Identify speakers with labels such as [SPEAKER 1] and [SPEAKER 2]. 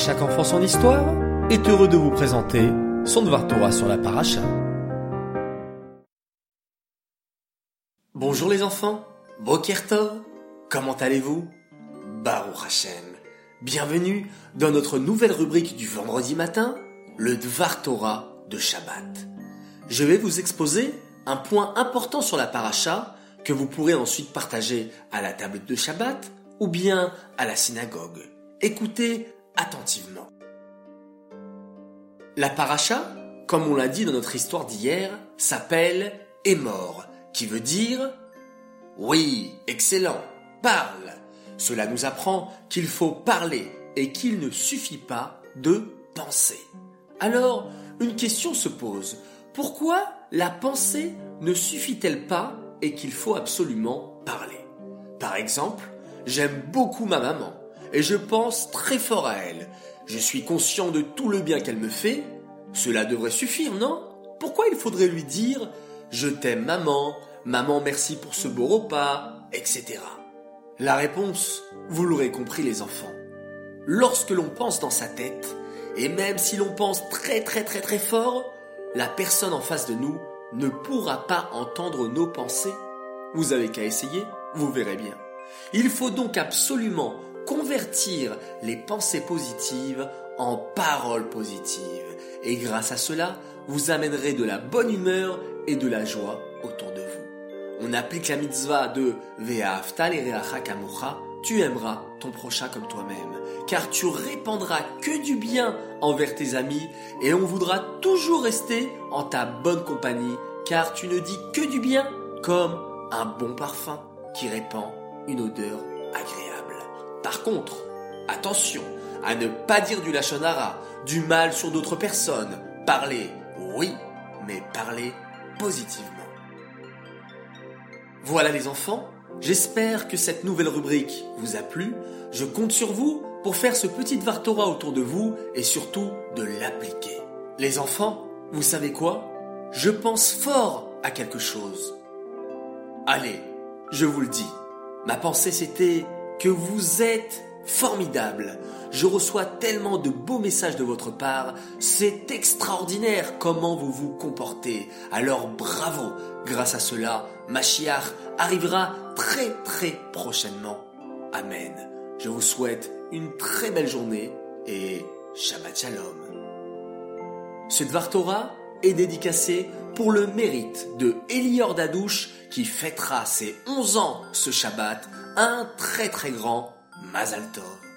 [SPEAKER 1] chaque enfant son histoire est heureux de vous présenter son Dvar Torah sur la paracha. Bonjour les enfants, Boker Tov, comment allez-vous? Baruch Hashem, bienvenue dans notre nouvelle rubrique du vendredi matin, le Dvar Torah de Shabbat. Je vais vous exposer un point important sur la paracha que vous pourrez ensuite partager à la table de Shabbat ou bien à la synagogue. Écoutez attentivement. La paracha, comme on l'a dit dans notre histoire d'hier, s'appelle Émor, qui veut dire Oui, excellent, parle. Cela nous apprend qu'il faut parler et qu'il ne suffit pas de penser. Alors, une question se pose. Pourquoi la pensée ne suffit-elle pas et qu'il faut absolument parler? Par exemple, j'aime beaucoup ma maman et je pense très fort à elle. Je suis conscient de tout le bien qu'elle me fait. Cela devrait suffire, non? Pourquoi il faudrait lui dire ⁇ Je t'aime maman, maman merci pour ce beau repas, etc. ⁇ La réponse, vous l'aurez compris les enfants. Lorsque l'on pense dans sa tête, et même si l'on pense très très très très fort, la personne en face de nous ne pourra pas entendre nos pensées. Vous avez qu'à essayer, vous verrez bien. Il faut donc absolument convertir les pensées positives en paroles positives. Et grâce à cela, vous amènerez de la bonne humeur et de la joie autour de vous. On applique la mitzvah de Ve'aftal et tu aimeras ton prochain comme toi-même, car tu répandras que du bien envers tes amis et on voudra toujours rester en ta bonne compagnie, car tu ne dis que du bien comme un bon parfum qui répand une odeur agréable. Par contre, attention à ne pas dire du lachonara, du mal sur d'autres personnes. Parler, oui, mais parler positivement. Voilà les enfants, j'espère que cette nouvelle rubrique vous a plu. Je compte sur vous pour faire ce petit Vartora autour de vous et surtout de l'appliquer. Les enfants, vous savez quoi? Je pense fort à quelque chose. Allez, je vous le dis. Ma pensée c'était que vous êtes formidable. Je reçois tellement de beaux messages de votre part. C'est extraordinaire comment vous vous comportez. Alors bravo. Grâce à cela, Machiach arrivera très très prochainement. Amen. Je vous souhaite une très belle journée et Shabbat Shalom. Ce Dvar est dédicacé pour le mérite de Elior Dadouche qui fêtera ses 11 ans ce Shabbat, un très très grand Mazal Tov.